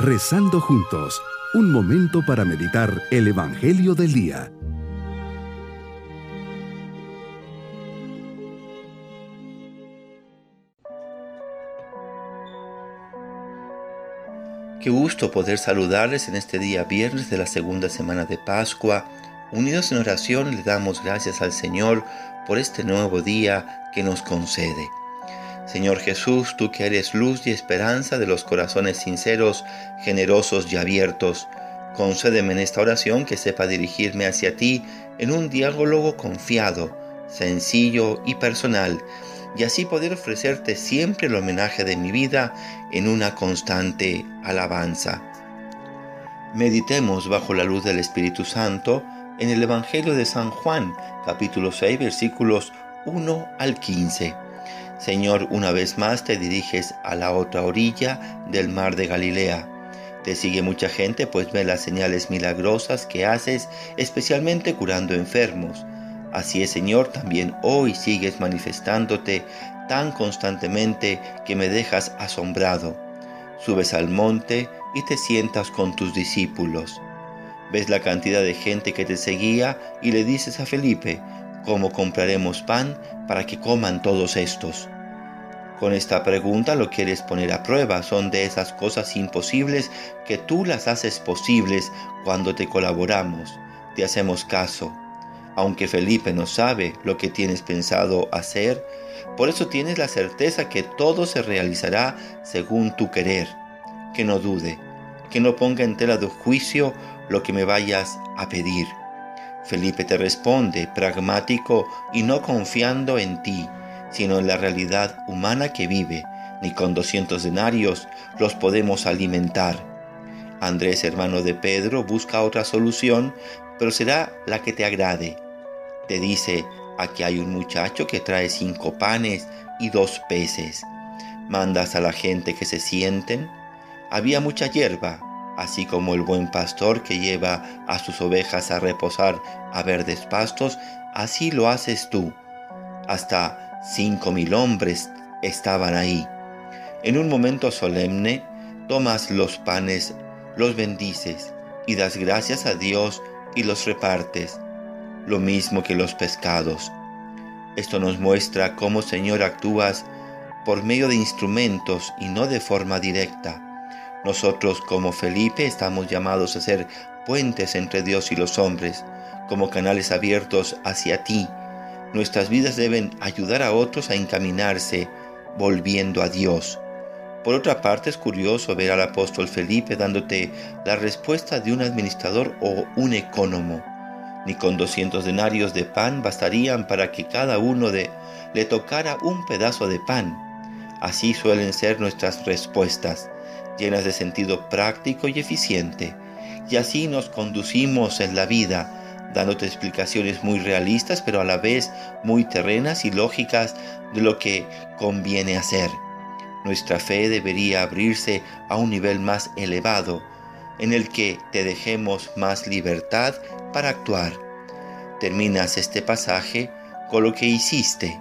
Rezando juntos, un momento para meditar el Evangelio del Día. Qué gusto poder saludarles en este día viernes de la segunda semana de Pascua. Unidos en oración le damos gracias al Señor por este nuevo día que nos concede. Señor Jesús, tú que eres luz y esperanza de los corazones sinceros, generosos y abiertos, concédeme en esta oración que sepa dirigirme hacia ti en un diálogo confiado, sencillo y personal, y así poder ofrecerte siempre el homenaje de mi vida en una constante alabanza. Meditemos bajo la luz del Espíritu Santo en el Evangelio de San Juan, capítulo 6, versículos 1 al 15. Señor, una vez más te diriges a la otra orilla del mar de Galilea. Te sigue mucha gente, pues ve las señales milagrosas que haces, especialmente curando enfermos. Así es, Señor, también hoy sigues manifestándote tan constantemente que me dejas asombrado. Subes al monte y te sientas con tus discípulos. Ves la cantidad de gente que te seguía y le dices a Felipe, ¿cómo compraremos pan para que coman todos estos? Con esta pregunta lo quieres poner a prueba. Son de esas cosas imposibles que tú las haces posibles cuando te colaboramos, te hacemos caso aunque Felipe no sabe lo que tienes pensado hacer, por eso tienes la certeza que todo se realizará según tu querer. Que no dude, que no ponga en tela de juicio lo que me vayas a pedir. Felipe te responde, pragmático y no confiando en ti, sino en la realidad humana que vive, ni con doscientos denarios los podemos alimentar. Andrés, hermano de Pedro, busca otra solución, pero será la que te agrade te dice, aquí hay un muchacho que trae cinco panes y dos peces. Mandas a la gente que se sienten. Había mucha hierba, así como el buen pastor que lleva a sus ovejas a reposar a verdes pastos, así lo haces tú. Hasta cinco mil hombres estaban ahí. En un momento solemne, tomas los panes, los bendices y das gracias a Dios y los repartes lo mismo que los pescados. Esto nos muestra cómo Señor actúas por medio de instrumentos y no de forma directa. Nosotros como Felipe estamos llamados a ser puentes entre Dios y los hombres, como canales abiertos hacia ti. Nuestras vidas deben ayudar a otros a encaminarse, volviendo a Dios. Por otra parte, es curioso ver al apóstol Felipe dándote la respuesta de un administrador o un ecónomo ni con doscientos denarios de pan bastarían para que cada uno de le tocara un pedazo de pan. Así suelen ser nuestras respuestas, llenas de sentido práctico y eficiente. Y así nos conducimos en la vida, dándote explicaciones muy realistas, pero a la vez muy terrenas y lógicas de lo que conviene hacer. Nuestra fe debería abrirse a un nivel más elevado, en el que te dejemos más libertad para actuar. Terminas este pasaje con lo que hiciste.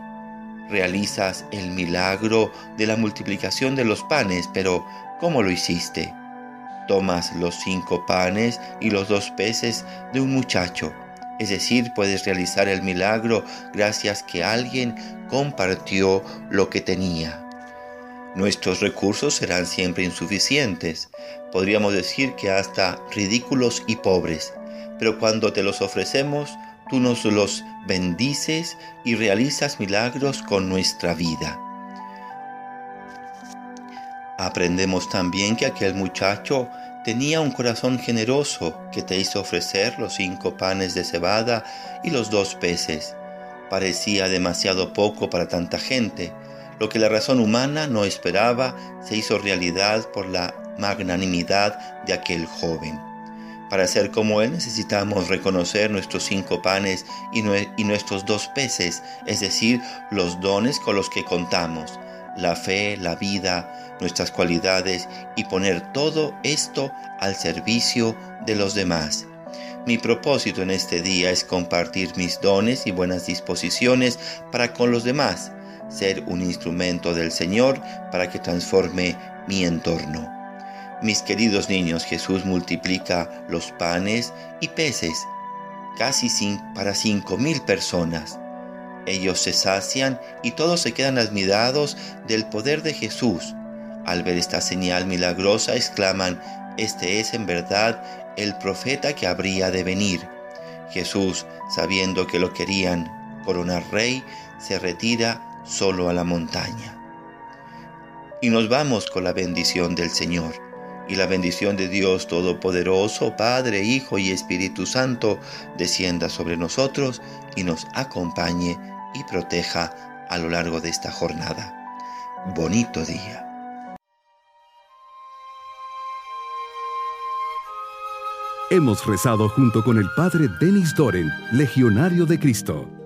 Realizas el milagro de la multiplicación de los panes, pero ¿cómo lo hiciste? Tomas los cinco panes y los dos peces de un muchacho. Es decir, puedes realizar el milagro gracias que alguien compartió lo que tenía. Nuestros recursos serán siempre insuficientes, podríamos decir que hasta ridículos y pobres, pero cuando te los ofrecemos, tú nos los bendices y realizas milagros con nuestra vida. Aprendemos también que aquel muchacho tenía un corazón generoso que te hizo ofrecer los cinco panes de cebada y los dos peces. Parecía demasiado poco para tanta gente. Lo que la razón humana no esperaba se hizo realidad por la magnanimidad de aquel joven. Para ser como Él necesitamos reconocer nuestros cinco panes y, nuestros dos peces, es decir, los dones con los que contamos, la fe, la vida, nuestras cualidades y poner todo esto al servicio de los demás. Mi propósito en este día es compartir mis dones y buenas disposiciones para con los demás, ser un instrumento del Señor para que transforme mi entorno. Mis queridos niños, Jesús multiplica los panes y peces, casi para cinco mil personas. Ellos se sacian y todos se quedan admirados del poder de Jesús. Al ver esta señal milagrosa exclaman, este es en verdad el profeta que habría de venir. Jesús, sabiendo que lo querían coronar rey, se retira solo a la montaña. Y nos vamos con la bendición del Señor. Y la bendición de Dios Todopoderoso, Padre, Hijo y Espíritu Santo, descienda sobre nosotros y nos acompañe y proteja a lo largo de esta jornada. Bonito día. Hemos rezado junto con el Padre Denis Doren, Legionario de Cristo.